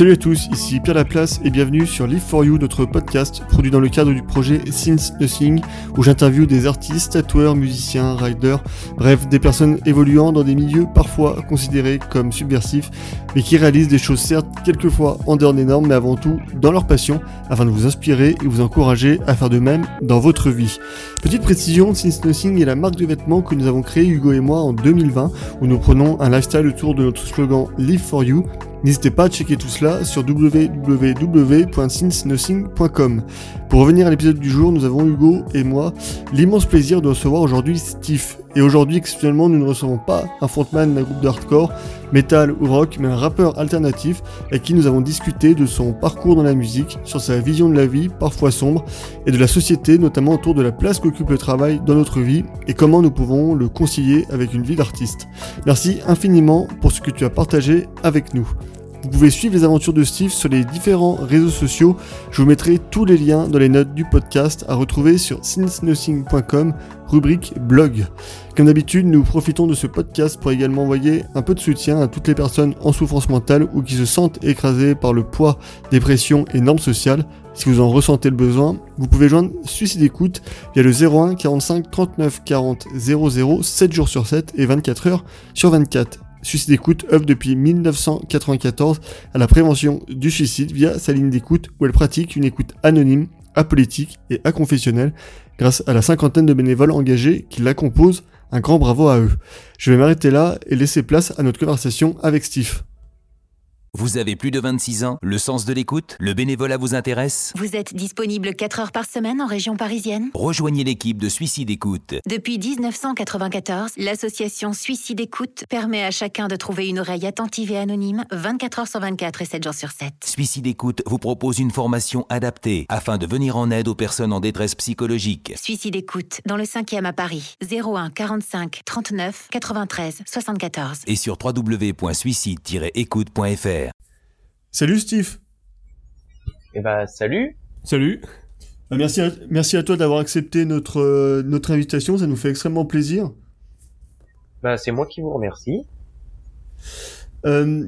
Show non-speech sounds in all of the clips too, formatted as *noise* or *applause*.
Salut à tous, ici Pierre Laplace et bienvenue sur Live for You, notre podcast produit dans le cadre du projet Since Nothing, où j'interviewe des artistes, tatoueurs, musiciens, riders, bref, des personnes évoluant dans des milieux parfois considérés comme subversifs, mais qui réalisent des choses certes quelquefois en dehors des normes, mais avant tout dans leur passion, afin de vous inspirer et vous encourager à faire de même dans votre vie. Petite précision, Since Nothing est la marque de vêtements que nous avons créée Hugo et moi en 2020, où nous prenons un lifestyle autour de notre slogan Live for You, N'hésitez pas à checker tout cela sur www.sincenothing.com. Pour revenir à l'épisode du jour, nous avons Hugo et moi l'immense plaisir de recevoir aujourd'hui Steve. Et aujourd'hui, exceptionnellement, nous ne recevons pas un frontman d'un groupe de hardcore, metal ou rock, mais un rappeur alternatif avec qui nous avons discuté de son parcours dans la musique, sur sa vision de la vie, parfois sombre, et de la société, notamment autour de la place qu'occupe le travail dans notre vie et comment nous pouvons le concilier avec une vie d'artiste. Merci infiniment pour ce que tu as partagé avec nous. Vous pouvez suivre les aventures de Steve sur les différents réseaux sociaux. Je vous mettrai tous les liens dans les notes du podcast à retrouver sur sincenothing.com, rubrique blog. Comme d'habitude, nous profitons de ce podcast pour également envoyer un peu de soutien à toutes les personnes en souffrance mentale ou qui se sentent écrasées par le poids des pressions et normes sociales. Si vous en ressentez le besoin, vous pouvez joindre Suicide Écoute via le 01 45 39 40 00 7 jours sur 7 et 24 heures sur 24. Suicide Écoute œuvre depuis 1994 à la prévention du suicide via sa ligne d'écoute où elle pratique une écoute anonyme, apolitique et aconfessionnelle grâce à la cinquantaine de bénévoles engagés qui la composent. Un grand bravo à eux. Je vais m'arrêter là et laisser place à notre conversation avec Steve. Vous avez plus de 26 ans, le sens de l'écoute, le bénévolat vous intéresse Vous êtes disponible 4 heures par semaine en région parisienne Rejoignez l'équipe de Suicide Écoute. Depuis 1994, l'association Suicide Écoute permet à chacun de trouver une oreille attentive et anonyme 24 heures sur 24 et 7 jours sur 7. Suicide Écoute vous propose une formation adaptée afin de venir en aide aux personnes en détresse psychologique. Suicide Écoute, dans le 5e à Paris, 01 45 39 93 74. Et sur www.suicide-écoute.fr. Salut Steve. Eh bah salut. Salut. Euh, Merci à, merci à toi d'avoir accepté notre, euh, notre invitation, ça nous fait extrêmement plaisir. Bah c'est moi qui vous remercie. Euh,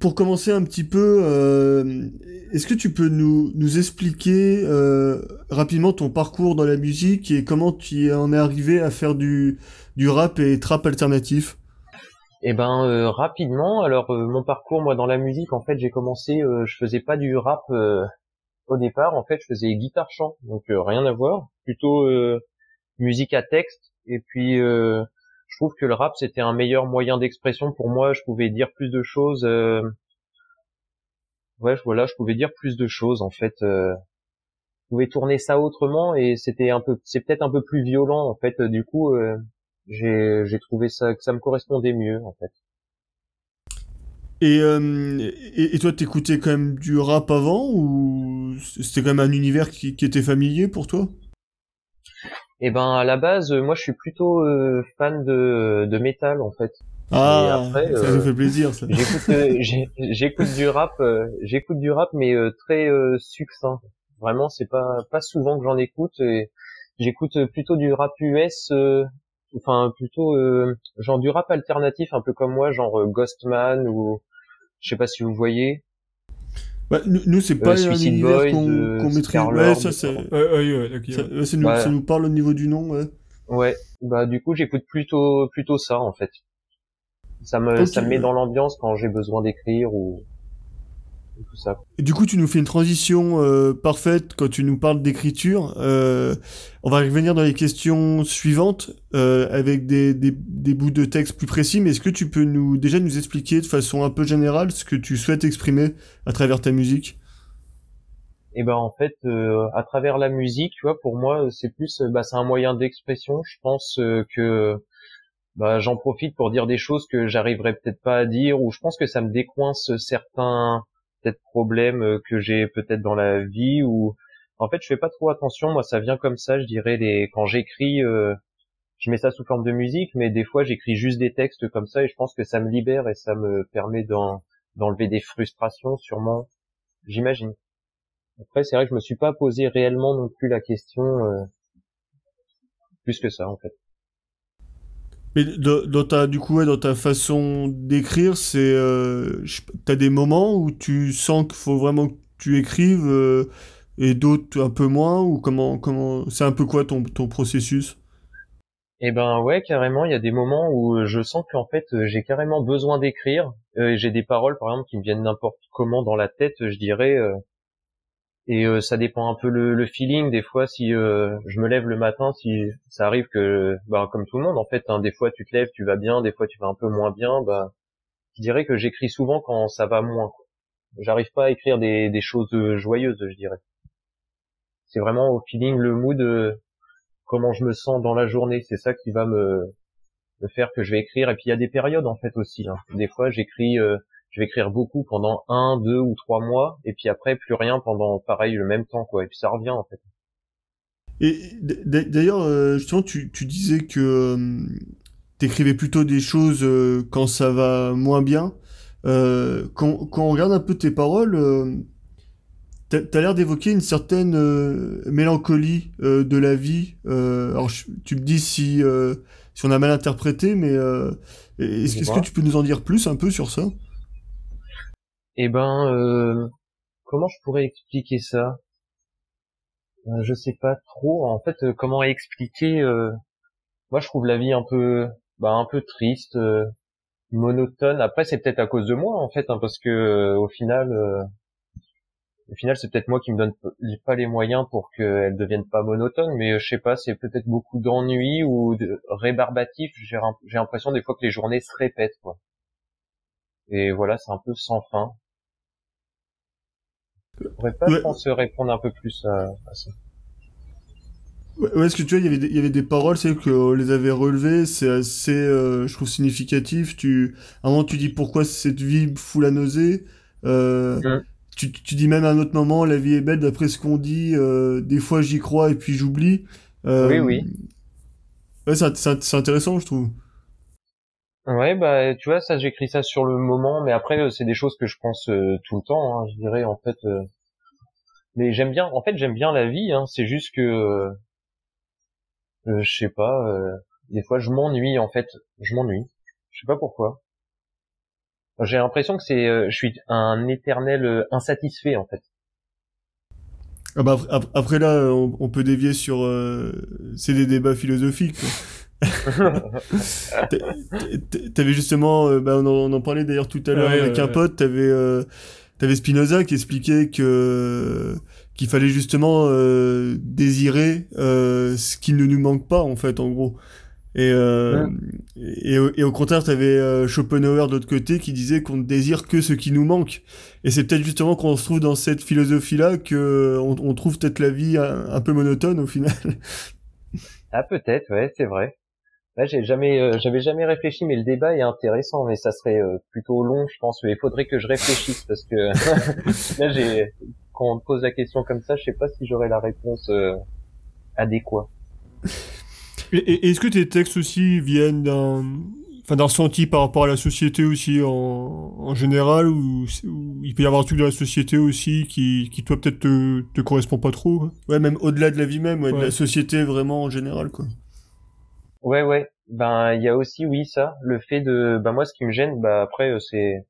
pour commencer un petit peu, euh, est-ce que tu peux nous, nous expliquer euh, rapidement ton parcours dans la musique et comment tu en es arrivé à faire du, du rap et trap alternatif? Eh ben euh, rapidement, alors euh, mon parcours moi dans la musique en fait j'ai commencé, euh, je faisais pas du rap euh, au départ, en fait je faisais guitare chant, donc euh, rien à voir, plutôt euh, musique à texte. Et puis je trouve que le rap c'était un meilleur moyen d'expression pour moi, je pouvais dire plus de choses. Ouais, voilà, je pouvais dire plus de choses en fait. Je pouvais tourner ça autrement et c'était un peu, c'est peut-être un peu plus violent en fait. Du coup, j'ai j'ai trouvé ça que ça me correspondait mieux en fait. et, euh, et, et toi, t'écoutais quand même du rap avant ou c'était quand même un univers qui, qui était familier pour toi? Et ben à la base, moi je suis plutôt euh, fan de de métal en fait. Ah, après, ça euh, nous fait plaisir ça. J'écoute euh, *laughs* j'écoute du rap, euh, j'écoute du rap mais euh, très euh, succinct. Vraiment, c'est pas pas souvent que j'en écoute et j'écoute plutôt du rap US euh, enfin plutôt euh, genre du rap alternatif un peu comme moi, genre euh, Ghostman ou je sais pas si vous voyez. Bah, nous, nous, c'est pas un Suicide univers qu'on euh, qu'on maîtrise. Ouais, ça, c'est, etc. ouais, ouais, ouais, ok, ça, ouais, ça nous, Ouais. ça nous parle au niveau du nom, ouais. Ouais, bah du coup j'écoute plutôt plutôt ça en fait. Ça me ça me met dans l'ambiance quand j'ai besoin d'écrire ou, ou tout ça. Et du coup, tu nous fais une transition euh, parfaite quand tu nous parles d'écriture. Euh, on va revenir dans les questions suivantes euh, avec des, des, des bouts de texte plus précis. Mais est-ce que tu peux nous déjà nous expliquer de façon un peu générale ce que tu souhaites exprimer à travers ta musique? Et ben en fait euh, à travers la musique, tu vois, pour moi c'est plus euh, bah c'est un moyen d'expression. Je pense euh, que bah j'en profite pour dire des choses que j'arriverais peut-être pas à dire ou je pense que ça me décoince certains peut-être problèmes euh, que j'ai peut-être dans la vie ou en fait je fais pas trop attention. Moi ça vient comme ça, je dirais quand j'écris. euh, je mets ça sous forme de musique, mais des fois j'écris juste des textes comme ça et je pense que ça me libère et ça me permet d'en- d'enlever des frustrations sûrement, j'imagine. Après c'est vrai que je me suis pas posé réellement non plus la question euh, plus que ça en fait. Mais dans, ta, du coup, dans ta façon d'écrire, c'est, euh, t'as des moments où tu sens qu'il faut vraiment que tu écrives euh, et d'autres un peu moins ou comment, comment, c'est un peu quoi ton, ton processus? Eh ben ouais, carrément. Il y a des moments où je sens qu'en fait j'ai carrément besoin d'écrire. Euh, j'ai des paroles, par exemple, qui me viennent n'importe comment dans la tête. Je dirais. Euh, et euh, ça dépend un peu le, feeling. Des fois si euh, je me lève le matin si ça arrive que bah comme tout le monde en fait hein, des fois tu te lèves tu vas bien. Des fois tu vas un peu moins bien. Bah je dirais que j'écris souvent quand ça va moins j'arrive pas à écrire des, des choses joyeuses je dirais. C'est vraiment au feeling le mood euh, comment je me sens dans la journée. C'est ça qui va me, faire que je vais écrire. Et puis il y a des périodes en fait aussi hein. des fois j'écris je vais écrire beaucoup pendant un, deux ou trois mois, et puis après plus rien pendant pareil le même temps, quoi. Et puis ça revient en fait. Et d'ailleurs, euh, justement, tu, tu disais que euh, t'écrivais plutôt des choses euh, quand ça va moins bien. quand, quand on regarde un peu tes paroles, t'as as, l'air d'évoquer une certaine mélancolie de la vie. alors, tu me dis si si on a mal interprété, mais est-ce que tu peux nous en dire plus un peu sur ça? Eh ben, euh, comment je pourrais expliquer ça? Euh, Je sais pas trop. En fait, euh, comment expliquer Moi, je trouve la vie un peu, bah, un peu triste, monotone. Après, c'est peut-être à cause de moi, en fait, hein, parce que au final, au final, c'est peut-être moi qui me donne pas les moyens pour qu'elle devienne pas monotone. Mais je sais pas, c'est peut-être beaucoup d'ennui ou de rébarbatif. J'ai l'impression des fois que les journées se répètent, quoi. Et voilà, c'est un peu sans fin. Je pourrais pas, je pense, répondre un peu plus à, ça. Ouais, est-ce que tu vois, il y avait des, il y avait des paroles, c'est que les avait relevées, c'est assez, euh, je trouve, significatif. Tu, à un moment, tu dis pourquoi cette vie fout la nausée. Euh, tu, tu dis même à un autre moment, la vie est belle d'après ce qu'on dit. Euh, des fois, j'y crois et puis j'oublie. Euh, oui, oui. Ouais, c'est intéressant, je trouve. Ouais, bah tu vois, ça j'écris ça sur le moment, mais après euh, c'est des choses que je pense euh, tout le temps, hein, je dirais en fait. Euh. Mais j'aime bien, en fait j'aime bien la vie, hein, c'est juste que je sais pas, des fois je m'ennuie en fait, je m'ennuie, je sais pas pourquoi. J'ai l'impression que c'est, je suis un éternel insatisfait en fait. Ah bah, après là, on, peut dévier sur, c'est des débats philosophiques. Quoi. T'avais justement, euh, bah, on, en, parlait d'ailleurs tout à l'heure avec un pote, t'avais euh, t'avais Spinoza qui expliquait que qu'il fallait justement euh, désirer ce qui ne nous manque pas en fait en gros. Et, et, et, au contraire, t'avais Schopenhauer de l'autre côté qui disait qu'on ne désire que ce qui nous manque. Et c'est peut-être justement qu'on se trouve dans cette philosophie-là que on, trouve peut-être la vie un, un, peu monotone au final. Ah peut-être, ouais, c'est vrai. Là, j'ai jamais, euh, j'avais jamais réfléchi, mais le débat est intéressant, mais ça serait euh, plutôt long, je pense. Mais il faudrait que je réfléchisse parce que *laughs* là, j'ai, quand on me pose la question comme ça, je sais pas si j'aurai la réponse euh, adéquate. Et, est-ce que tes textes aussi viennent d'un, enfin, d'un ressenti par rapport à la société aussi en, en général, ou, il peut y avoir un truc de la société aussi qui, qui toi peut-être te, te correspond pas trop. Ouais, même au-delà de la vie même, ouais, de la société vraiment en général, quoi. Ouais, ouais. Ben, il y a aussi, oui, ça, le fait de, ben moi, ce qui me gêne, bah après, euh, c'est,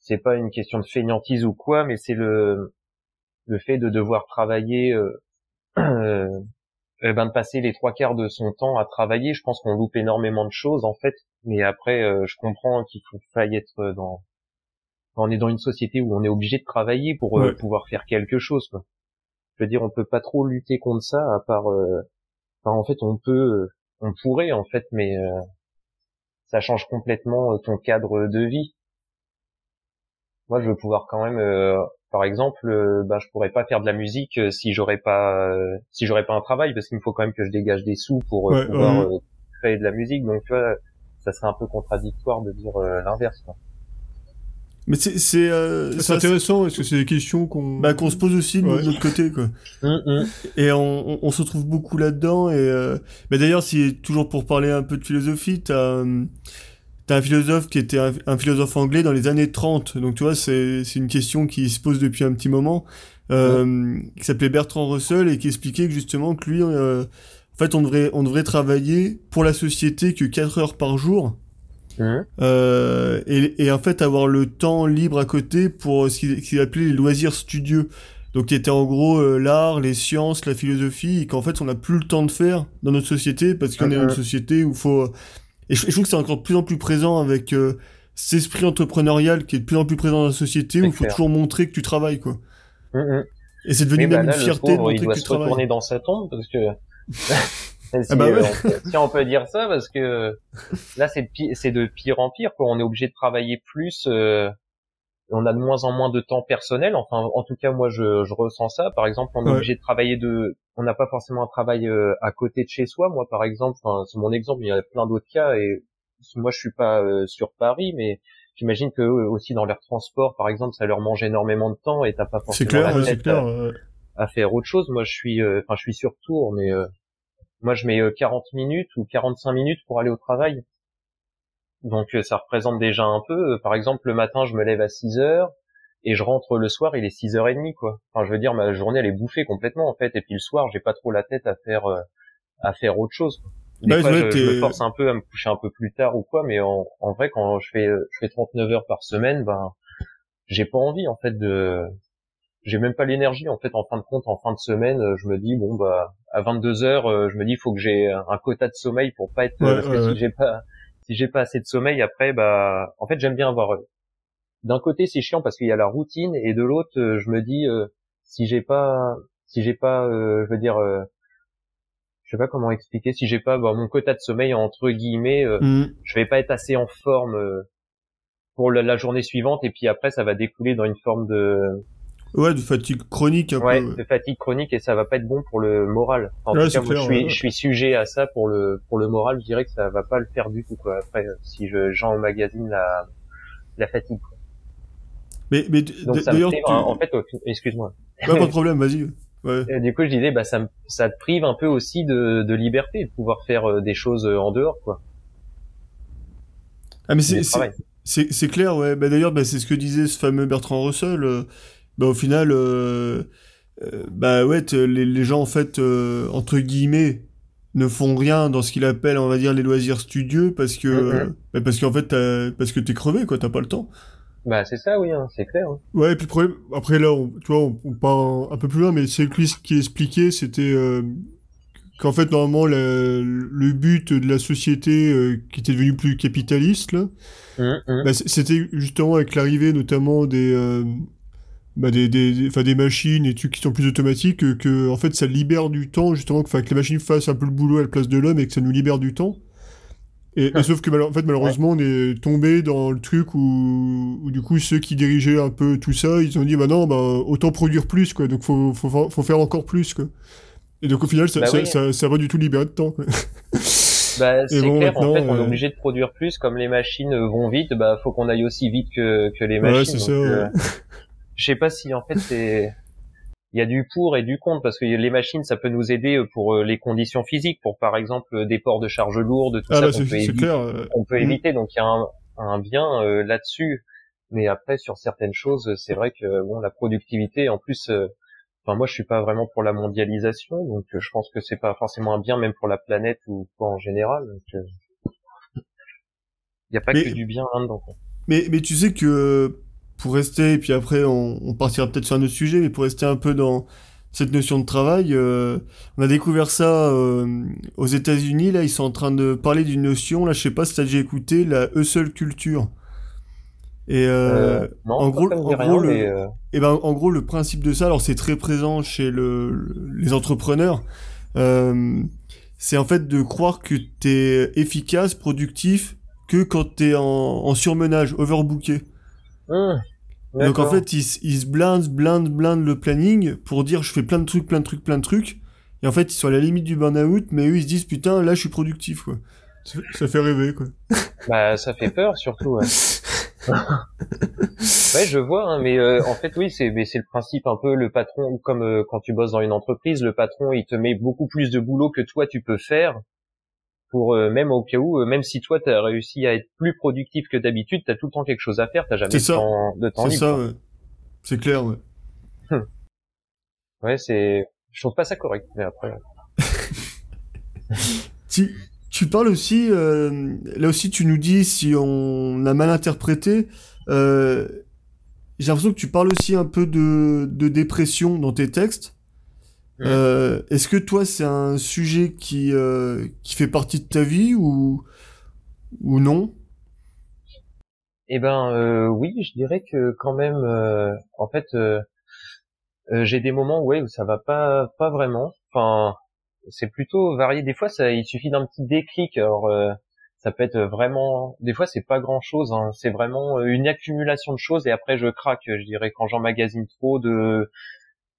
c'est pas une question de fainéantise ou quoi, mais c'est le, le fait de devoir travailler, euh, *clears throat* euh, ben de passer les trois quarts de son temps à travailler. Je pense qu'on loupe énormément de choses en fait, mais après, euh, je comprends qu'il faut faille être dans, on est dans une société où on est obligé de travailler pour pouvoir faire quelque chose. Quoi. Je veux dire, on peut pas trop lutter contre ça, à part, enfin, en fait, on peut on pourrait en fait, mais euh, ça change complètement euh, ton cadre de vie. Moi, je veux pouvoir quand même, euh, par exemple, ben, je pourrais pas faire de la musique si j'aurais pas, si j'aurais pas un travail, parce qu'il me faut quand même que je dégage des sous pour pouvoir créer de la musique. Donc, tu vois, ça serait un peu contradictoire de dire l'inverse. Mais c'est c'est euh, intéressant parce que c'est des questions qu'on bah, qu'on se pose aussi de notre côté quoi. Mm, mm. Et on, on, se retrouve beaucoup là-dedans et euh... mais d'ailleurs si toujours pour parler un peu de philosophie t'as t'as un philosophe qui était un, philosophe anglais dans les années 30 donc tu vois c'est c'est une question qui se pose depuis un petit moment euh, qui s'appelait Bertrand Russell et qui expliquait que justement que lui euh, En fait, on devrait, on devrait travailler pour la société que 4 heures par jour. Mhm. Euh, et, et en fait avoir le temps libre à côté pour ce qu'ils qu'ils appelaient les loisirs studieux. Donc qui était en gros euh, l'art, les sciences, la philosophie, et qu'en fait on n'a plus le temps de faire dans notre société parce qu'on est dans une Mhm. société où faut... Et je, je trouve que c'est encore de plus en plus présent avec euh, cet esprit entrepreneurial qui est de plus en plus présent dans la société où il faut clair. toujours montrer que tu travailles quoi. Mhm. Et c'est devenu Mais bah, même là, une fierté de pauvre, il montrer doit que tu se retourner travailles. dans sa tombe parce que *laughs* si, Ah bah ouais. euh, on peut, si on peut dire ça parce que là c'est de de pire en pire quoi. On est obligé de travailler plus. euh, on a de moins en moins de temps personnel. Enfin, en tout cas, moi, je, je ressens ça. Par exemple, on est Ouais. obligé de travailler de. On n'a pas forcément un travail euh, à côté de chez soi. Moi, par exemple, enfin, c'est mon exemple. Il y a plein d'autres cas et moi, je suis pas euh, sur Paris, mais j'imagine que eux aussi dans leurs transports, par exemple, ça leur mange énormément de temps et t'as pas forcément clair, la tête clair. à- euh, à faire autre chose. Moi, je suis, euh, enfin, je suis sur Tours, mais euh, moi, je mets euh, 40 minutes ou 45 minutes pour aller au travail. Donc, euh, ça représente déjà un peu. Euh, Par exemple, le matin, je me lève à 6 heures et je rentre le soir, il est 6 heures et demie, quoi. Enfin, je veux dire, ma journée, elle est bouffée complètement, en fait. Et puis le soir, j'ai pas trop la tête à faire, euh, à faire autre chose. Des Bah, fois, je, je me force un peu à me coucher un peu plus tard ou quoi, mais en, en vrai, quand je fais, euh, je fais 39 heures par semaine, ben, j'ai pas envie, en fait, de, j'ai même pas l'énergie en fait en fin de compte en fin de semaine euh, je me dis bon bah à 22 heures euh, je me dis il faut que j'ai un quota de sommeil pour pas être Ouais, euh, parce que ouais, ouais. si j'ai pas si j'ai pas assez de sommeil après bah en fait j'aime bien avoir euh, d'un côté c'est chiant parce qu'il y a la routine et de l'autre euh, je me dis euh, si j'ai pas si j'ai pas euh, je veux dire euh, je sais pas comment expliquer si j'ai pas bah, mon quota de sommeil entre guillemets euh, hum. je vais pas être assez en forme euh, pour la, la journée suivante et puis après ça va découler dans une forme de Ouais, de fatigue chronique un ouais, peu. ouais. de fatigue chronique et ça va pas être bon pour le moral. En Ouais, tout cas, moi, clair, je suis, je suis sujet à ça pour le pour le moral. Je dirais que ça va pas le faire du tout quoi. Après, euh, si je j'emmagasine la la fatigue. quoi. Mais, mais Donc ça me d'ailleurs, prive. tu... En fait, excuse-moi. Pas de *laughs* problème, vas-y. Ouais. Du coup, je disais, bah ça ça te prive un peu aussi de de liberté, de pouvoir faire euh, des choses euh, en dehors quoi. Ah mais c'est c'est clair ouais. Bah d'ailleurs bah, c'est ce que disait ce fameux Bertrand Russell. euh, bah au final euh, euh, bah ouais les, les gens en fait euh, entre guillemets ne font rien dans ce qu'il appelle on va dire les loisirs studieux parce que Mhm. euh, bah, parce qu'en fait parce que t'es crevé quoi t'as pas le temps. Bah c'est ça, oui, hein, c'est clair. hein. Ouais et puis le problème après là on, tu vois on, on part un, un peu plus loin mais c'est lui qui expliquait c'était euh, qu'en fait normalement la- le but de la société euh, qui était devenue plus capitaliste là hum. Bah, c'était justement avec l'arrivée notamment des, euh, bah, des, des, des- enfin, des machines et trucs qui sont plus automatiques que, que, en fait ça libère du temps justement que, enfin, que les machines fassent un peu le boulot à la place de l'homme et que ça nous libère du temps. Et, et sauf que en fait, malheureusement on est tombé dans le truc où, où du coup ceux qui dirigeaient un peu tout ça ils ont dit bah non bah autant produire plus quoi donc faut, faut, fa- faut faire encore plus quoi. Et donc au final ça, Bah ça, oui. ça, ça va du tout libérer de temps quoi. Bah, *laughs* c'est bon, clair, en fait, on est euh, obligé de produire plus, comme les machines euh, vont vite, bah, faut qu'on aille aussi vite que, que les Ouais, machines. c'est donc, ça, euh, *laughs* je sais pas si, en fait, c'est, il y a du pour et du contre, parce que les machines, ça peut nous aider pour euh, les conditions physiques, pour par exemple euh, des ports de charge lourde, tout Ah ça bah qu'on peut, éviter, clair. euh, qu'on peut éviter, donc il y a un, un bien euh, là-dessus. Mais après, sur certaines choses, c'est vrai que, bon, la productivité, en plus, euh, Enfin, moi, je suis pas vraiment pour la mondialisation, donc euh, je pense que c'est pas forcément un bien, même pour la planète ou quoi en général. Donc, euh, il y a pas Mais- que du bien là-dedans. quoi. Mais, mais tu sais que pour rester, et puis après on, on partira peut-être sur un autre sujet, mais pour rester un peu dans cette notion de travail, euh, on a découvert ça euh, aux États-Unis. Là, ils sont en train de parler d'une notion. Là, je sais pas si t'as déjà écouté la hustle culture. Et euh, Euh, non, en gros, en rien, gros, le- mais, euh, et ben, en gros, le principe de ça, alors c'est très présent chez le, le- les entrepreneurs. Euh, c'est en fait de croire que t'es efficace, productif, que quand t'es en, en surmenage, overbooké. Hum, Donc en fait, ils, se blindent, blindent, blindent le planning pour dire je fais plein de trucs, plein de trucs, plein de trucs. Et en fait, ils sont à la limite du burn-out, mais eux, ils se disent putain, là, je suis productif, quoi. Ça, fait- ça fait rêver, quoi. *laughs* Bah, ça fait peur surtout. Ouais, *laughs* ouais je vois, hein, mais euh, en fait, oui, c'est mais c'est le principe un peu le patron, comme euh, quand tu bosses dans une entreprise, le patron, il te met beaucoup plus de boulot que toi tu peux faire. Pour euh, même au cas où, euh, même si toi t'as réussi à être plus productif que d'habitude, t'as tout le temps quelque chose à faire, t'as jamais C'est de ça. temps, de temps C'est libre. ça, quoi. ouais. C'est clair, ouais. Ouais, c'est, je trouve pas ça correct, mais après. *laughs* tu, tu parles aussi, euh, là aussi tu nous dis si on a mal interprété, euh, j'ai l'impression que tu parles aussi un peu de, de dépression dans tes textes. Euh, Est-ce que toi c'est un sujet qui, euh, qui fait partie de ta vie ou, ou non? Eh ben euh, oui, je dirais que quand même, euh, en fait, euh, euh, j'ai des moments ouais, où ça va pas pas vraiment. Enfin, c'est plutôt varié. Des fois, ça, il suffit d'un petit déclic. Alors, euh, ça peut être vraiment. Des fois, c'est pas grand chose. Hein. C'est vraiment une accumulation de choses et après, je craque. Je dirais quand j'emmagasine trop de,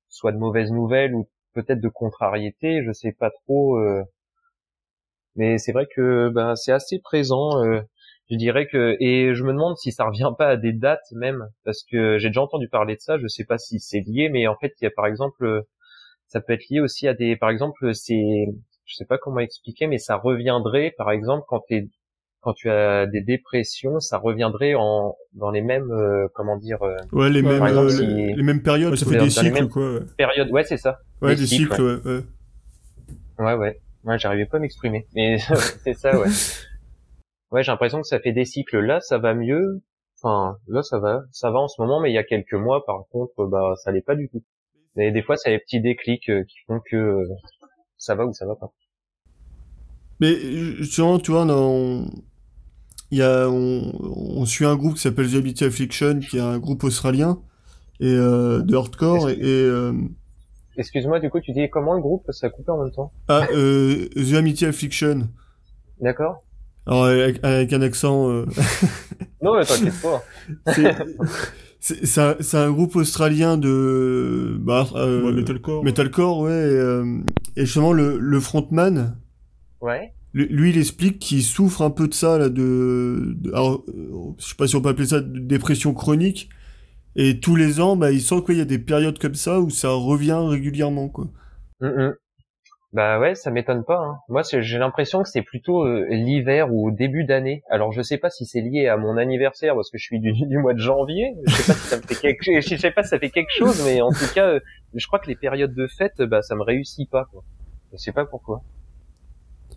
soit de mauvaises nouvelles ou peut-être de contrariété. Je sais pas trop. euh, Mais c'est vrai que ben, c'est assez présent. euh, Je dirais que et je me demande si ça revient pas à des dates même parce que j'ai déjà entendu parler de ça. Je sais pas si c'est lié, mais en fait, il y a par exemple ça peut être lié aussi à des, par exemple, c'est, je sais pas comment expliquer, mais ça reviendrait, par exemple, quand t'es, quand tu as des dépressions, ça reviendrait en, dans les mêmes, euh, comment dire, euh, Ouais, les, mêmes, exemple, euh, si- les, les mêmes périodes, Ouais, ça fait les des cycles, mêmes- quoi. Ouais, périodes, ouais, c'est ça. Ouais, Des des cycles, cycles, ouais. ouais. Ouais, ouais. Ouais, j'arrivais pas à m'exprimer. Mais *laughs* c'est ça, ouais. *laughs* Ouais, j'ai l'impression que ça fait des cycles. Là, ça va mieux. Enfin, là, ça va, ça va en ce moment, mais il y a quelques mois, par contre, bah, ça allait pas du tout. Et des fois, c'est les petits déclics euh, qui font que euh, ça va ou ça va pas. Mais justement, tu vois, on, il y a, on, on suit un groupe qui s'appelle The Amity Affliction, qui est un groupe australien et euh, de hardcore et, et, euh, Excuse-moi, du coup, tu dis comment le groupe Ça a coupé en même temps? ah, euh, The Amity Affliction. D'accord Alors avec, avec un accent. euh, *laughs* Non, mais t'inquiète pas. *laughs* c'est un groupe australien de bah, euh, Ouais, metalcore. metalcore, ouais. Et, euh, et justement, le, le frontman, Ouais. lui, il explique qu'il souffre un peu de ça, là, de, de- alors, euh, je sais pas si on peut appeler ça de dépression chronique. Et tous les ans, bah, il sent qu'il y a des périodes comme ça où ça revient régulièrement, quoi. Mm, mm. Bah ouais, ça m'étonne pas. Hein. Moi, j'ai l'impression que c'est plutôt euh, l'hiver ou au début d'année. Alors, je sais pas si c'est lié à mon anniversaire parce que je suis du, *laughs* du mois de janvier. Je sais pas si ça me fait quelque, je sais pas si ça fait quelque chose, mais en tout cas, euh, je crois que les périodes de fête, bah, ça me réussit pas. Quoi. Je sais pas pourquoi.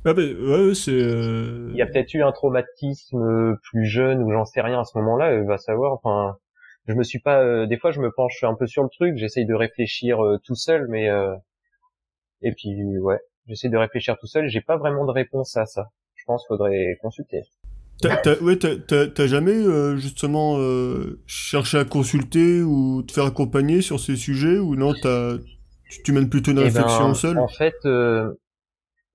Ah, bah, ouais, c'est. euh, Il y a peut-être eu un traumatisme euh, plus jeune ou j'en sais rien à ce moment-là. euh, va savoir. Enfin, je me suis pas. euh, des fois, je me penche un peu sur le truc. J'essaye de réfléchir euh, tout seul, mais euh, et puis ouais, j'essaie de réfléchir tout seul. J'ai pas vraiment de réponse à ça. Je pense qu'il faudrait consulter. T'as, t'as- ouais, t'as, jamais, euh, justement, euh, cherché à consulter ou te faire accompagner sur ces sujets ou non, t'as, tu, tu mènes plutôt une Eh réflexion ben, seule? En fait, euh,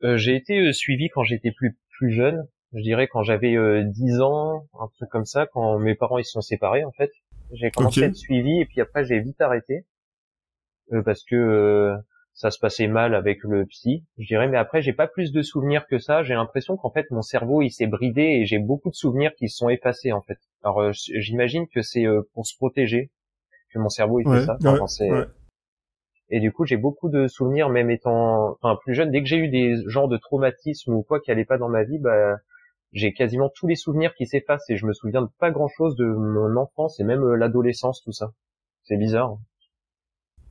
j'ai été euh, suivi quand j'étais plus plus jeune. Je dirais quand j'avais euh, 10 ans, un truc comme ça, quand mes parents ils se sont séparés en fait. J'ai commencé Ok. à être suivi et puis après j'ai vite arrêté Euh, parce que euh, ça se passait mal avec le psy, je dirais. Mais après j'ai pas plus de souvenirs que ça. J'ai l'impression qu'en fait mon cerveau il s'est bridé et j'ai beaucoup de souvenirs qui se sont effacés en fait. Alors euh, j'imagine que c'est euh, pour se protéger que mon cerveau il Ouais, fait ça. Ouais. Et du coup, j'ai beaucoup de souvenirs, même étant, enfin, plus jeune. Dès que j'ai eu des genres de traumatismes ou quoi qui allait pas dans ma vie, bah, j'ai quasiment tous les souvenirs qui s'effacent et je me souviens de pas grand chose de mon enfance et même euh, l'adolescence, tout ça. C'est bizarre.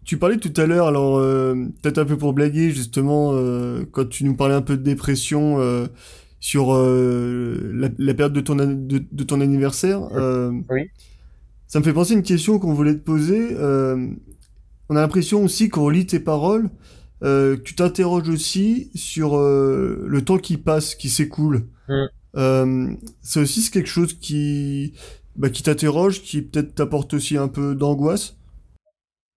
Tu parlais tout à l'heure, alors euh, peut-être un peu pour blaguer justement, euh, quand tu nous parlais un peu de dépression euh, sur euh, la, la période de ton, de, de ton anniversaire. euh, Oui. Ça me fait penser à une question qu'on voulait te poser. On a l'impression aussi qu'on lit tes paroles, euh, tu t'interroges aussi sur euh, le temps qui passe, qui s'écoule. Mm. Euh, c'est aussi quelque chose qui, bah, qui t'interroge, qui peut-être t'apporte aussi un peu d'angoisse.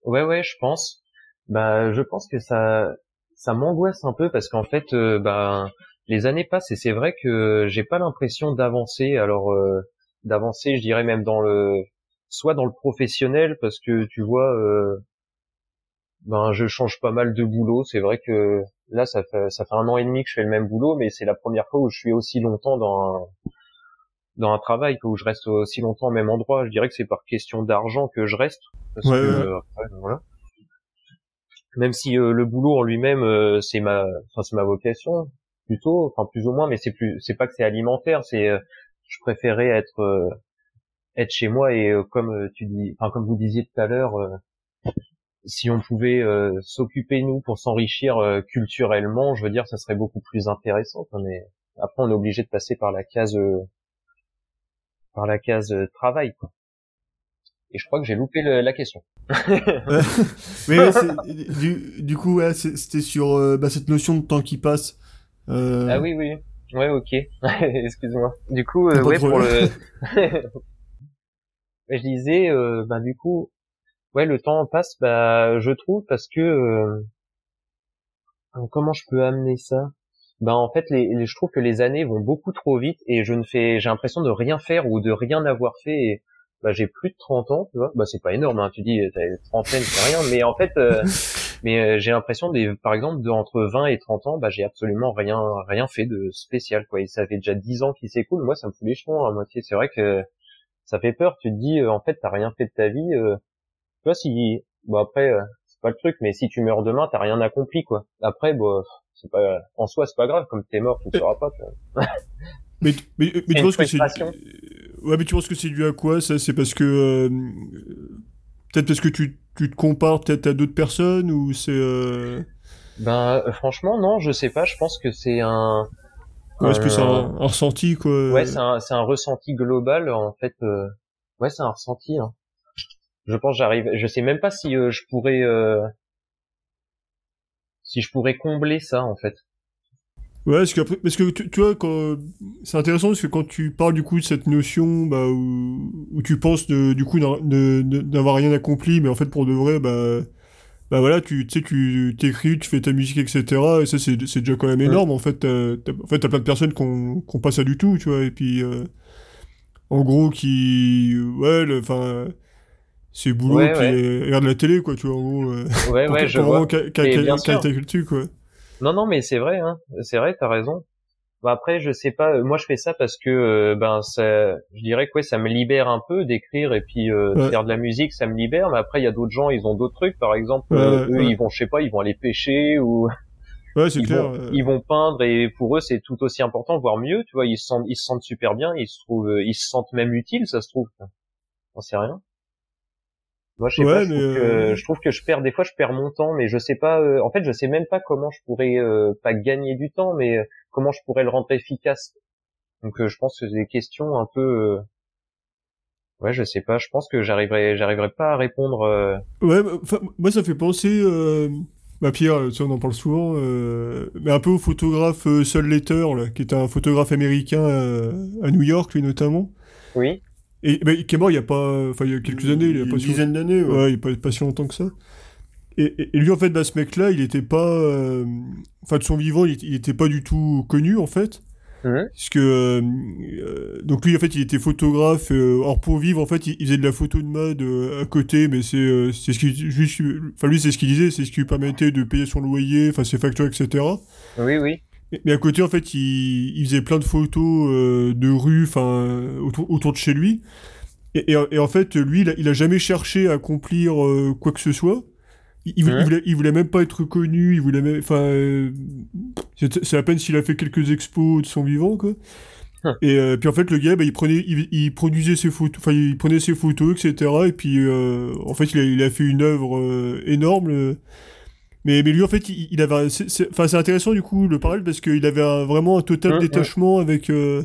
Ouais, ouais, je pense. Bah, je pense que ça, ça m'angoisse un peu parce qu'en fait, euh, bah, les années passent et c'est vrai que j'ai pas l'impression d'avancer. Alors, euh, d'avancer, je dirais même dans le, soit dans le professionnel parce que tu vois, euh, ben, je change pas mal de boulot. C'est vrai que là, ça fait, ça fait un an et demi que je fais le même boulot, mais c'est la première fois où je suis aussi longtemps dans un, dans un travail, où je reste aussi longtemps au même endroit. Je dirais que c'est par question d'argent que je reste. Parce Ouais, que, ouais. euh, voilà. Même si euh, le boulot en lui-même, euh, c'est ma, enfin c'est ma vocation plutôt, enfin plus ou moins, mais c'est plus, c'est pas que c'est alimentaire, c'est, euh, je préférais être, euh, être chez moi et euh, comme tu dis, enfin comme vous disiez tout à l'heure, euh, si on pouvait euh, s'occuper nous pour s'enrichir euh, culturellement, je veux dire, ça serait beaucoup plus intéressant. quoi, Mais après, on est obligé de passer par la case, euh, par la case euh, travail. Quoi. Et je crois que j'ai loupé le- la question. *laughs* *laughs* Mais du, du coup, ouais, c'était sur euh, bah, cette notion de temps qui passe. Euh, Ah oui, oui. Ouais, ok. *laughs* Excuse-moi. Du coup, euh, ouais, pour le. je disais, euh, bah du coup, ouais, le temps passe, bah je trouve parce que euh, comment je peux amener ça? Bah en fait, les, les- je trouve que les années vont beaucoup trop vite et je ne fais, j'ai l'impression de rien faire ou de rien avoir fait. Et, bah j'ai plus de 30 ans, tu vois. Bah c'est pas énorme, hein. Tu dis, t'as trentaine, c'est rien, mais en fait. euh, *laughs* mais euh, j'ai l'impression des par exemple de entre 20 et 30 ans bah j'ai absolument rien rien fait de spécial quoi et ça fait déjà 10 ans qu'il s'écoule moi ça me fout les cheveux à moitié c'est vrai que ça fait peur tu te dis euh, en fait t'as rien fait de ta vie euh, tu vois si bon après euh, c'est pas le truc mais si tu meurs demain t'as rien accompli quoi après bon c'est pas en soi c'est pas grave comme t'es mort tu ne sauras pas tu vois. *laughs* Mais, mais, mais tu penses que c'est. Ouais, mais tu penses que c'est dû à quoi ça? C'est parce que. euh, Peut-être parce que tu, tu te compares peut-être à d'autres personnes ou c'est. euh, ben euh, franchement non je sais pas je pense que c'est un Ouais, c'est plus un, un ressenti quoi. Ouais, c'est un, c'est un ressenti global en fait. euh, Ouais, c'est un ressenti. hein. Je pense j'arrive. Je sais même pas si euh, je pourrais, euh, si je pourrais combler ça en fait. Ouais, parce que, après- parce que tu, tu vois, c'est intéressant parce que quand tu parles du coup de cette notion bah, où, où tu penses de, du coup d'avoir rien accompli, mais en fait pour de vrai, bah, bah voilà, tu sais, tu t'écris, tu fais ta musique, etc. Et ça, c'est déjà quand même énorme. En fait, t'as, t'as- en fait, t'as plein de personnes qui ont qui ont pas ça du tout, tu vois. Et puis, euh, en gros, qui, ouais, enfin, c'est boulot, Ouais, puis ouais. euh, regarde la télé, quoi, tu vois, en gros. euh, Ouais, ouais, je vois. ta culture, quoi. Non, non, mais c'est vrai. Hein. C'est vrai, t'as raison. Bah, après, je sais pas. Moi, je fais ça parce que, euh, ben, ça, je dirais que ouais, ça me libère un peu d'écrire et puis euh, de faire de la musique, ça me libère. Mais après, il y a d'autres gens, ils ont d'autres trucs. Par exemple, Ouais, euh, eux, ils vont, je sais pas, ils vont aller pêcher ou *laughs* Ouais, c'est ils clair. vont, euh, ils vont peindre et pour eux c'est tout aussi important voire mieux tu vois ils se sentent ils se sentent super bien ils se trouvent euh, ils se sentent même utiles ça se trouve on sait rien moi je sais Ouais, pas je mais, trouve, euh, que, je trouve que je perds des fois je perds mon temps mais je sais pas euh, en fait je sais même pas comment je pourrais euh, pas gagner du temps mais euh, comment je pourrais le rendre efficace. Donc euh, je pense que c'est des questions un peu euh, ouais je sais pas je pense que j'arriverai j'arriverai pas à répondre euh, Ouais, bah, moi ça fait penser, euh, bah Pierre, on en parle souvent, euh, mais un peu au photographe euh, Sol Letter, là, qui est un photographe américain euh, à New York, lui notamment, oui et bah, qui est mort il y a pas, enfin il y a quelques années, il y a une pas si dizaine d'années. Ouais. Ouais, il n'y a pas, pas si longtemps que ça. Et, et- et lui, en fait, bah, ce mec-là, il était pas... euh, Enfin, de son vivant, il, il était pas du tout connu, en fait. Mhm. Parce que... euh, euh, donc lui, en fait, il était photographe. euh, or, pour vivre, en fait, il, il faisait de la photo de mode euh, à côté, mais c'est euh, c'est ce qui... Juste, enfin, lui, c'est ce qu'il disait, c'est ce qui lui permettait de payer son loyer, enfin, ses factures, etc. oui oui Mais, mais à côté, en fait, il, il faisait plein de photos euh, de rue, enfin, autour, autour de chez lui. Et, et, et en fait, lui, il a, il a jamais cherché à accomplir euh, quoi que ce soit. Il, il, Ouais. il voulait, il voulait même pas être connu, il voulait même, enfin, euh, c'est à peine s'il a fait quelques expos de son vivant, quoi. Et euh, puis en fait, le gars, bah, il prenait, il, il produisait ses photos, enfin, il prenait ses photos, etc. Et puis, euh, en fait, il a, il a fait une œuvre euh, énorme. Mais, mais lui, en fait, il, il avait, c'est- c'est- enfin, c'est intéressant du coup le parallèle parce qu'il avait un- vraiment un total détachement avec. euh,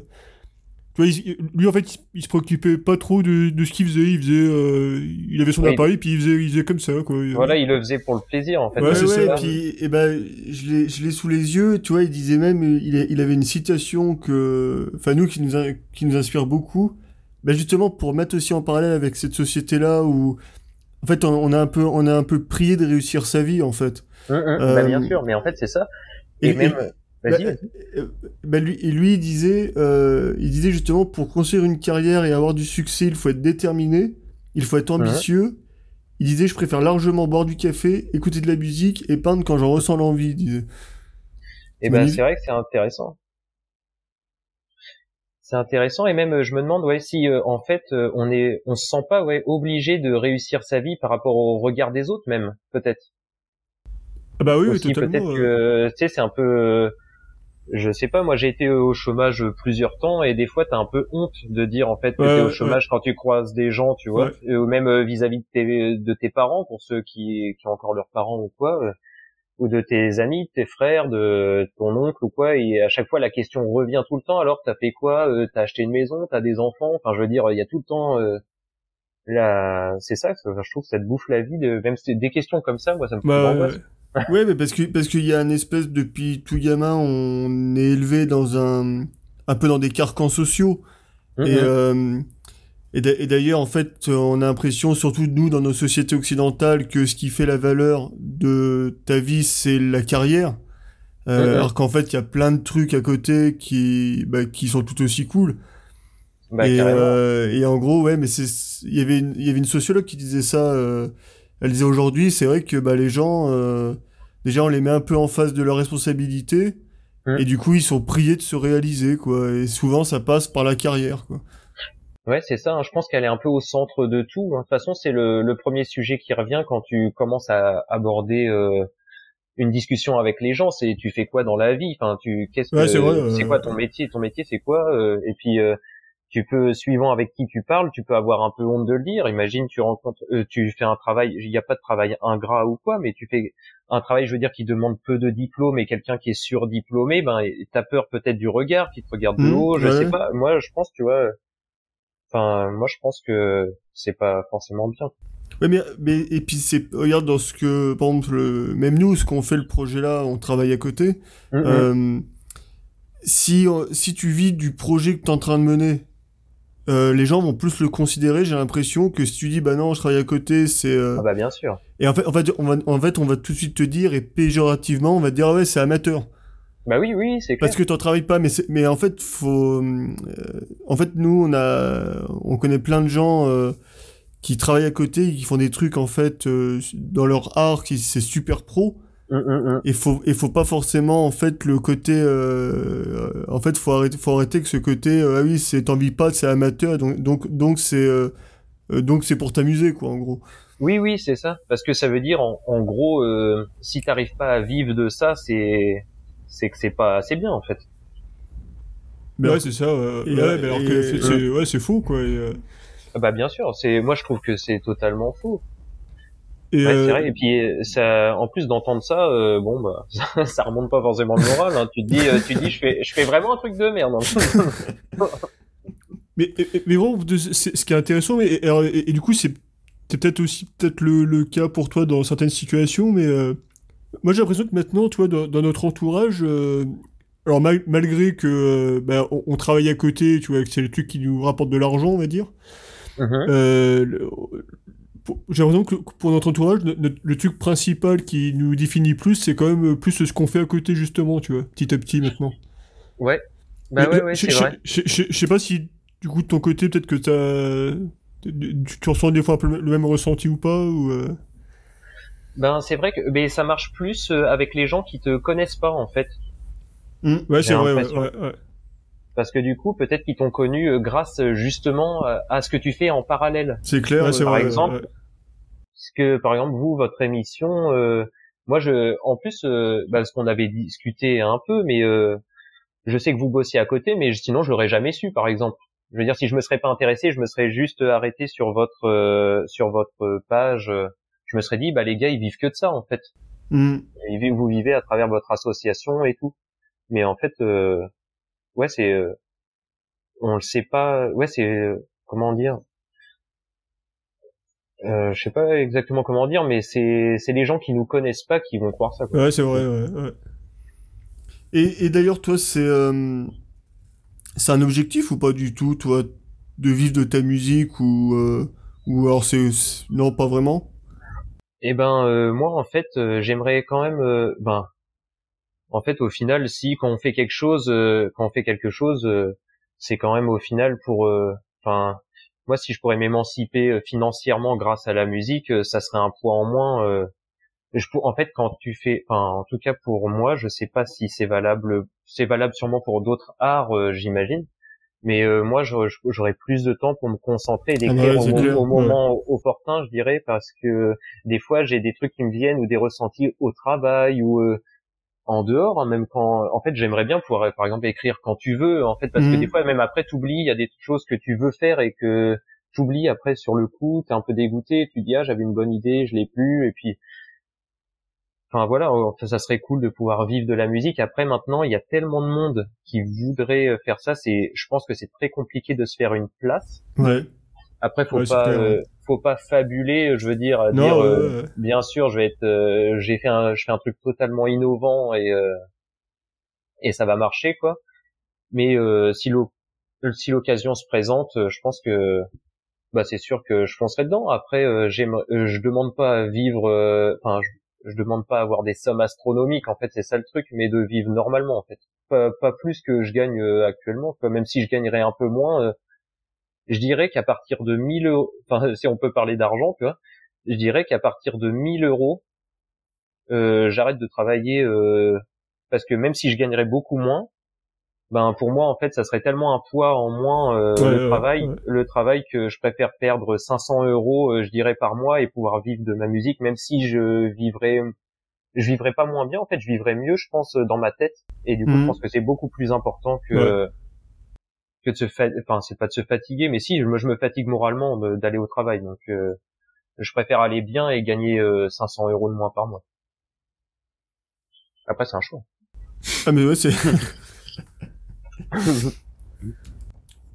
tu vois, il- lui, en fait, il, il se préoccupait pas trop de, de ce qu'il faisait. Il faisait, euh, il avait son Oui. appareil, puis il faisait, il faisait comme ça, quoi. voilà il le faisait pour le plaisir en fait Ouais, Ouais, ça. et puis, et ben, je l'ai, je l'ai sous les yeux, tu vois, il disait même, il, avait une citation que, enfin, nous, qui nous, in- qui nous inspire beaucoup, ben, justement, pour mettre aussi en parallèle avec cette société-là où, en fait, on, on a un peu, on a un peu prié de réussir sa vie, en fait. Hum, Euh, bah, bien sûr mais en fait c'est ça et, et- même Bah, vas-y vas-y. euh, bah, lui, lui, il disait, euh, il disait justement, pour construire une carrière et avoir du succès, il faut être déterminé, il faut être ambitieux. Il disait, je préfère largement boire du café, écouter de la musique et peindre quand j'en ressens l'envie. il disait. Et ben Magnifique. c'est vrai que c'est intéressant. C'est intéressant et même euh, je me demande ouais si euh, en fait euh, on est on se sent pas ouais obligé de réussir sa vie par rapport au regard des autres même peut-être. Ah bah oui, oui, Aussi totalement. peut-être euh. que tu sais c'est un peu euh, je sais pas, moi j'ai été au chômage plusieurs temps et des fois t'as un peu honte de dire en fait que Ouais, t'es au ouais. chômage quand tu croises des gens, tu vois, Ouais. ou même euh, vis-à-vis de tes, de tes parents pour ceux qui, qui ont encore leurs parents ou quoi, euh, ou de tes amis, de tes frères, de ton oncle ou quoi, et à chaque fois la question revient tout le temps. Alors t'as fait quoi Euh, T'as acheté une maison T'as des enfants Enfin, je veux dire, il y a tout le temps. Euh, la... C'est ça, je trouve que ça te bouffe la vie. De... Même si des questions comme ça, moi ça me fout Bah, l'angoisse. ouais. Mais parce que parce qu'il y a une espèce depuis tout gamin, on est élevé dans un un peu dans des carcans sociaux Mhm. et euh, et d'a- et d'ailleurs en fait on a l'impression surtout nous dans nos sociétés occidentales que ce qui fait la valeur de ta vie c'est la carrière Euh, alors qu'en fait il y a plein de trucs à côté qui bah, qui sont tout aussi cool Bah, et, euh, et en gros, ouais, mais c'est, il y avait une, il y avait une sociologue qui disait ça. euh, elle disait aujourd'hui, c'est vrai que bah les gens, déjà on les met un peu en face de leurs responsabilités, Mm. et du coup ils sont priés de se réaliser, quoi. Et souvent ça passe par la carrière, quoi. Ouais, c'est ça. hein. Je pense qu'elle est un peu au centre de tout. hein. De toute façon, c'est le, le premier sujet qui revient quand tu commences à aborder euh, une discussion avec les gens. C'est tu fais quoi dans la vie? Enfin, tu qu'est-ce que Ouais, c'est euh, quoi ton métier? Ton métier, c'est quoi Euh, Et puis euh, tu peux, suivant avec qui tu parles, tu peux avoir un peu honte de le dire. Imagine, tu rencontres, euh, tu fais un travail. Il n'y a pas de travail ingrat ou quoi, mais tu fais un travail, je veux dire, qui demande peu de diplôme et quelqu'un qui est surdiplômé, ben t'as peur peut-être du regard, qui te regarde de Mmh, haut. Je ouais. sais pas. Moi, je pense, tu vois. Enfin, moi, je pense que c'est pas forcément bien. Ouais, mais, mais et puis c'est, regarde dans ce que, par exemple, le- même nous, ce qu'on fait le projet là, on travaille à côté. Mhm. Euh, si euh, si tu vis du projet que tu es en train de mener, euh, les gens vont plus le considérer. J'ai l'impression que si tu dis bah non, je travaille à côté, c'est euh, Ah bah bien sûr. et en fait, en fait, on va en fait on va tout de suite te dire et péjorativement on va te dire ah ouais c'est amateur Bah oui, oui, c'est clair. parce que t'en travailles pas. Mais c'est- mais en fait faut euh, en fait nous on a on connaît plein de gens euh, qui travaillent à côté qui font des trucs en fait euh, dans leur art qui c'est super pro. Hum, hum, hum. Et faut et faut pas forcément en fait le côté euh, en fait faut arrêter faut arrêter que ce côté euh, ah oui c'est t'en vis pas c'est amateur donc donc donc c'est euh, donc c'est pour t'amuser quoi en gros Oui, oui, c'est ça. Parce que ça veut dire, en, en gros, euh, si t'arrives pas à vivre de ça, c'est c'est que c'est pas assez bien en fait. Mais ouais, c'est ça. ouais. et, Ouais, euh, mais alors que c'est- c'est ouais, c'est faux, quoi. Et, euh, Ah Bah bien sûr. C'est moi je trouve que c'est totalement faux. et, Ouais, euh, c'est vrai. Et puis euh, ça, en plus d'entendre ça, euh, bon bah *laughs* ça, ça remonte pas forcément le moral. Hein. Tu te dis, euh, tu te dis, je fais, je fais vraiment un truc de merde. hein. *laughs* Mais, mais bon, ce qui est intéressant, et, et, alors, et- et du coup, c'est c'est peut-être aussi peut-être le, le cas pour toi dans certaines situations, mais euh, moi j'ai l'impression que maintenant, tu vois, dans, dans notre entourage, euh, alors mal- malgré que euh, bah, on, on travaille à côté, tu vois, que c'est le truc qui nous rapporte de l'argent, on va dire, Mhm. euh, j'ai l'impression que pour notre entourage, le, le- le truc principal qui nous définit plus, c'est quand même plus ce qu'on fait à côté, justement, tu vois, petit à petit maintenant. Ouais. Bah Mais, ouais, euh, ouais, je- c'est vrai. Je sais pas si, du coup, de ton côté, peut-être que t'as... Tu, tu ressens des fois un peu le le même ressenti ou pas ou euh, Ben c'est vrai que, mais ça marche plus euh, avec les gens qui te connaissent pas en fait. Hmm. Ouais, c'est vrai, ouais, ouais, ouais. Parce que du coup, peut-être qu'ils t'ont connu euh, grâce euh, justement à ce que tu fais en parallèle. c'est clair c'est euh, par vrai, exemple. Parce que par exemple vous, votre émission, euh, moi je, en plus, euh, bah, parce qu'on avait discuté un peu, mais euh, je sais que vous bossiez à côté, mais sinon je l'aurais jamais su, par exemple. Je veux dire, si je me serais pas intéressé, je me serais juste arrêté sur votre euh, sur votre page. Je me serais dit, bah les gars, ils vivent que de ça en fait. Ils vivent- vous vivez à travers votre association et tout. Mais en fait, euh, ouais, c'est, euh, on le sait pas. Ouais, c'est euh, comment dire. Euh, je sais pas exactement comment dire, mais c'est c'est les gens qui nous connaissent pas qui vont croire ça. Quoi. Ouais, c'est vrai, ouais, ouais. et, et d'ailleurs toi c'est euh, c'est un objectif ou pas du tout toi de vivre de ta musique ou euh, ou alors c'est- non pas vraiment? Eh ben euh, moi en fait euh, j'aimerais quand même euh, ben en fait au final si quand on fait quelque chose euh, quand on fait quelque chose c'est quand même au final pour enfin moi si je pourrais m'émanciper financièrement grâce à la musique ça serait un poids en moins je pour- en fait quand tu fais enfin en tout cas pour moi je sais pas si c'est valable c'est valable sûrement pour d'autres arts j'imagine mais euh, moi j'aurais plus de temps pour me concentrer et Ah bah d'écrire ouais, au, moment opportun je dirais parce que des fois j'ai des trucs qui me viennent ou des ressentis au travail ou euh, en dehors, hein, même quand, en fait, j'aimerais bien pouvoir, par exemple, écrire quand tu veux, en fait, parce que Mhm. des fois, même après, t'oublies, il y a des choses que tu veux faire et que t'oublies après sur le coup, t'es un peu dégoûté, tu dis ah j'avais une bonne idée, je l'ai plus, et puis, enfin voilà, enfin, ça serait cool de pouvoir vivre de la musique. Après, maintenant, il y a tellement de monde qui voudrait euh, faire ça, c'est, je pense que c'est très compliqué de se faire une place. Ouais. Après, faut Ouais, pas, euh, faut pas fabuler, je veux dire, Non, dire. euh, bien sûr, je vais être, euh, j'ai fait un, je fais un truc totalement innovant et euh, et ça va marcher quoi. Mais euh, si si l'occasion se présente, euh, je pense que bah c'est sûr que je foncerai dedans. Après, euh, j'aime, euh, je demande pas à vivre, euh, enfin, je, demande pas à avoir des sommes astronomiques. En fait, c'est ça le truc, mais de vivre normalement en fait. Pas, pas plus que je gagne euh, actuellement. Quoi. Même si je gagnerais un peu moins, euh, je dirais qu'à partir de 1000 euros, enfin, *laughs* si on peut parler d'argent, tu vois, je dirais qu'à partir de 1000 euros, euh, j'arrête de travailler euh, parce que même si je gagnerais beaucoup moins, ben pour moi en fait ça serait tellement un poids en moins euh, Ouais, le ouais, travail, ouais. le travail que je préfère perdre 500 euros, euh, je dirais par mois et pouvoir vivre de ma musique, même si je vivrais, je vivrais pas moins bien. En fait, je vivrais mieux je pense dans ma tête. Et du coup je pense que c'est beaucoup plus important que que de se fa- enfin c'est pas de se fatiguer mais si je me, je me fatigue moralement d'aller au travail. Donc euh, je préfère aller bien et gagner euh, 500 euros de moins par mois. Après c'est un choix. Ah mais ouais, c'est... *laughs*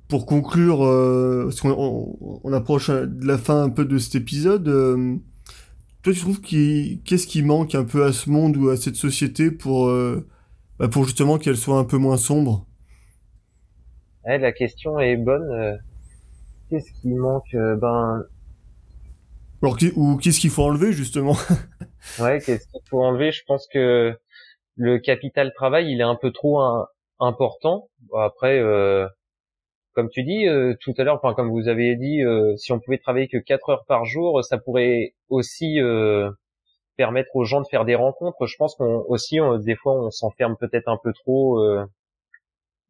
Pour conclure, euh, parce qu'on on, on approche de la fin un peu de cet épisode, euh, toi tu trouves qu'il qu'est-ce qui manque un peu à ce monde ou à cette société pour, euh, bah, pour justement qu'elle soit un peu moins sombre? Ouais, la question est bonne euh, qu'est-ce qui manque Euh, ben Alors, Ou qu'est-ce qu'il faut enlever justement? Ouais qu'est-ce qu'il faut enlever? Je pense que le capital travail il est un peu trop un- important après euh, comme tu dis euh, tout à l'heure, enfin comme vous avez dit, euh, si on pouvait travailler que 4 heures par jour, ça pourrait aussi euh, permettre aux gens de faire des rencontres. Je pense qu'on aussi on- des fois on s'enferme peut-être un peu trop euh,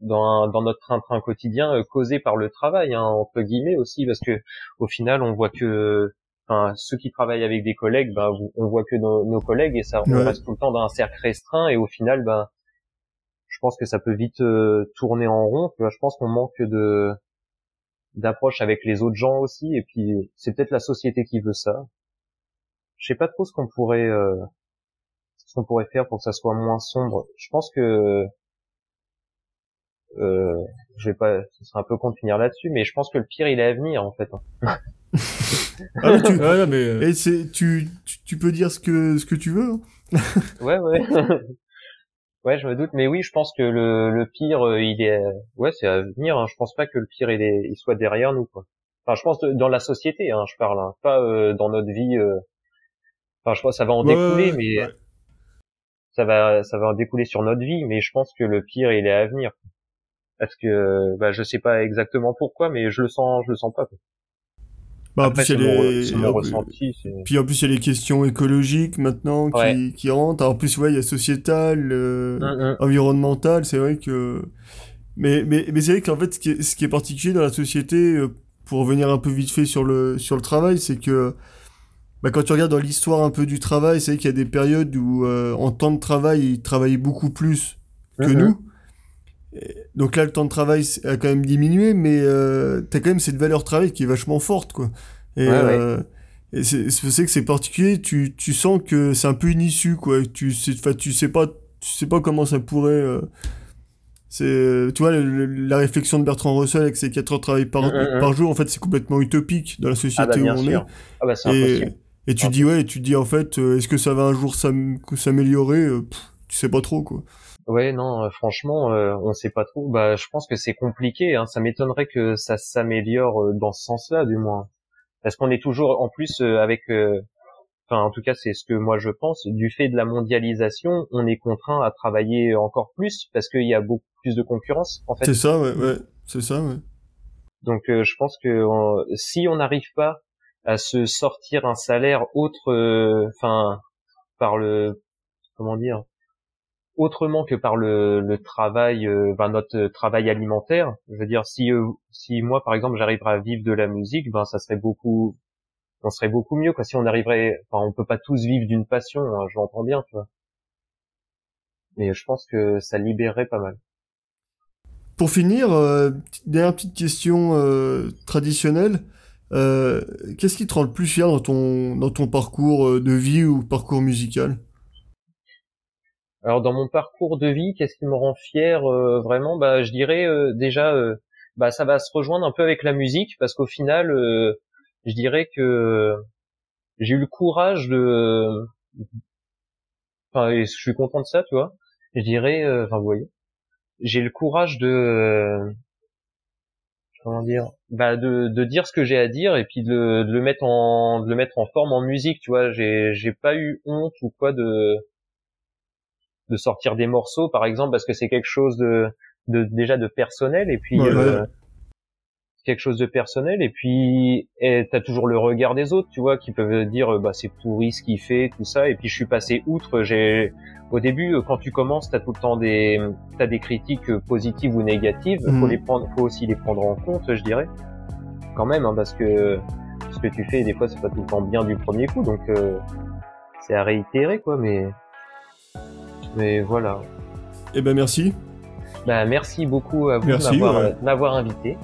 dans, dans notre train-train quotidien euh, causé par le travail hein, entre guillemets aussi parce que au final on voit que enfin ceux qui travaillent avec des collègues, ben on voit que nos, nos collègues et ça on Ouais. reste tout le temps dans un cercle restreint et au final ben pense que ça peut vite euh, tourner en rond. Tu vois, je pense qu'on manque de d'approche avec les autres gens aussi. Et puis c'est peut-être la société qui veut ça. Je sais pas trop ce qu'on pourrait euh, ce qu'on pourrait faire pour que ça soit moins sombre. Je pense que euh, je vais pas, ce serait un peu con de finir là-dessus, mais je pense que le pire il est à venir en fait. ah, mais tu, *laughs* Ouais, mais euh, et c'est, tu, tu, tu peux dire ce que, ce que tu veux. hein. Ouais, ouais. *laughs* ouais, je me doute, mais oui, je pense que le, le pire, euh, il est, ouais, c'est à venir. Hein. Je pense pas que le pire il, est, il soit derrière nous, quoi. Enfin, je pense de- dans la société, hein, je parle, hein, pas euh, dans notre vie. euh. Enfin, je pense que ça va en ouais, découler, mais ouais. ça va, ça va en découler sur notre vie. Mais je pense que le pire, il est à venir. Parce que, bah, je sais pas exactement pourquoi, mais je le sens, je le sens pas. Quoi. Bah, en Après, plus, il c'est y a mon, les- mon ressenti. c'est- Puis en plus, il y a les questions écologiques maintenant qui, Ouais. qui rentrent. En plus, ouais, il y a sociétal, euh, Hum, hum. environnemental. C'est vrai que. Mais, mais, mais c'est vrai qu'en fait, ce qui, est, ce qui est particulier dans la société, euh, pour revenir un peu vite fait sur le, sur le travail, c'est que bah, quand tu regardes dans l'histoire un peu du travail, c'est vrai qu'il y a des périodes où, euh, en temps de travail, ils travaillaient beaucoup plus que Mhm. nous. Donc là, le temps de travail c'est- a quand même diminué, mais euh, t'as quand même cette valeur travail qui est vachement forte, quoi. Et, Ouais, ouais. euh, et c'est c'est c'est que c'est particulier. Tu, tu sens que c'est un peu une issue, quoi. Tu enfin, tu sais pas, tu sais pas comment ça pourrait. euh, c'est, tu vois, le- la réflexion de Bertrand Russell avec ses 4 heures de travail par, par jour, en fait, c'est complètement utopique dans la Ah bah société où on sûr. est. Ah bah c'est Et, impossible. et tu dis ouais, tu dis en fait, euh, est-ce que ça va un jour s'am- s'améliorer Euh, pff, Tu sais pas trop quoi. Ouais, non, euh, franchement, euh, on sait pas trop. Bah, je pense que c'est compliqué. Hein. Ça m'étonnerait que ça s'améliore euh, dans ce sens-là, du moins. Parce qu'on est toujours, en plus, euh, avec, euh, enfin, en tout cas, c'est ce que moi je pense. Du fait de la mondialisation, on est contraint à travailler encore plus parce qu'il y a beaucoup plus de concurrence, en fait. C'est ça, ouais, ouais, c'est ça, ouais. Donc, euh, je pense que si on n'arrive pas à se sortir un salaire autre, euh, enfin, par le, comment dire, autrement que par le, le travail, euh, ben notre travail alimentaire. Je veux dire, si euh, si moi par exemple j'arriverais à vivre de la musique, ben ça serait beaucoup, on serait beaucoup mieux quoi. Si on arriverait, enfin on peut pas tous vivre d'une passion, hein, je l'entends bien, tu vois. mais je pense que ça libérerait pas mal. Pour finir, euh, dernière petite question euh, traditionnelle. Euh, Qu'est-ce qui te rend le plus fier dans ton, dans ton parcours euh, de vie ou parcours musical? Alors dans mon parcours de vie, qu'est-ce qui me rend fier euh, vraiment? Bah je dirais euh, déjà, euh, bah ça va se rejoindre un peu avec la musique parce qu'au final, je dirais que j'ai eu le courage de, enfin je suis content de ça, tu vois. Je dirais, enfin vous voyez, j'ai le courage de comment dire bah de, de dire ce que j'ai à dire et puis de, de, le mettre en de le mettre en forme en musique tu vois. J'ai j'ai pas eu honte ou quoi de de sortir des morceaux par exemple parce que c'est quelque chose de, de déjà de personnel et puis Ouais, euh, ouais. quelque chose de personnel et puis t'as toujours le regard des autres tu vois qui peuvent dire bah c'est pourri ce qu'il fait tout ça et puis je suis passé outre j'ai au début euh, quand tu commences t'as tout le temps des t'as des critiques euh, positives ou négatives Mhm. faut les prendre faut aussi les prendre en compte je dirais quand même hein, parce que ce que tu fais des fois c'est pas tout le temps bien du premier coup donc euh, c'est à réitérer quoi mais mais voilà Eh ben merci. bah merci beaucoup à vous Merci, de m'avoir ouais. euh, m'avoir invité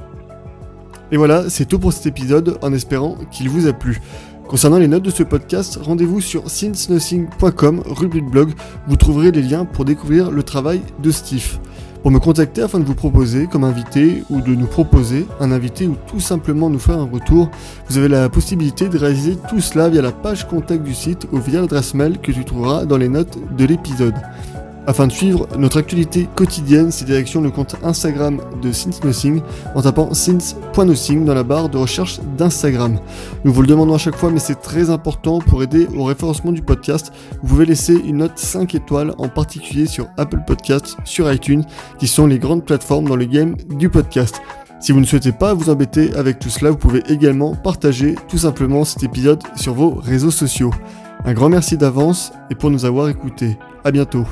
Et voilà, c'est tout pour cet épisode en espérant qu'il vous a plu. Concernant les notes de ce podcast, rendez-vous sur since-nothing.com, rubrique blog, vous trouverez les liens pour découvrir le travail de Steve. Pour me contacter afin de vous proposer comme invité ou de nous proposer un invité ou tout simplement nous faire un retour, vous avez la possibilité de réaliser tout cela via la page contact du site ou via l'adresse mail que tu trouveras dans les notes de l'épisode. Afin de suivre notre actualité quotidienne, c'est direction le compte Instagram de Since Nothing en tapant since.nothing dans la barre de recherche d'Instagram. Nous vous le demandons à chaque fois, mais c'est très important pour aider au référencement du podcast. Vous pouvez laisser une note 5 étoiles, en particulier sur Apple Podcasts, sur iTunes, qui sont les grandes plateformes dans le game du podcast. Si vous ne souhaitez pas vous embêter avec tout cela, vous pouvez également partager tout simplement cet épisode sur vos réseaux sociaux. Un grand merci d'avance et pour nous avoir écoutés. À bientôt.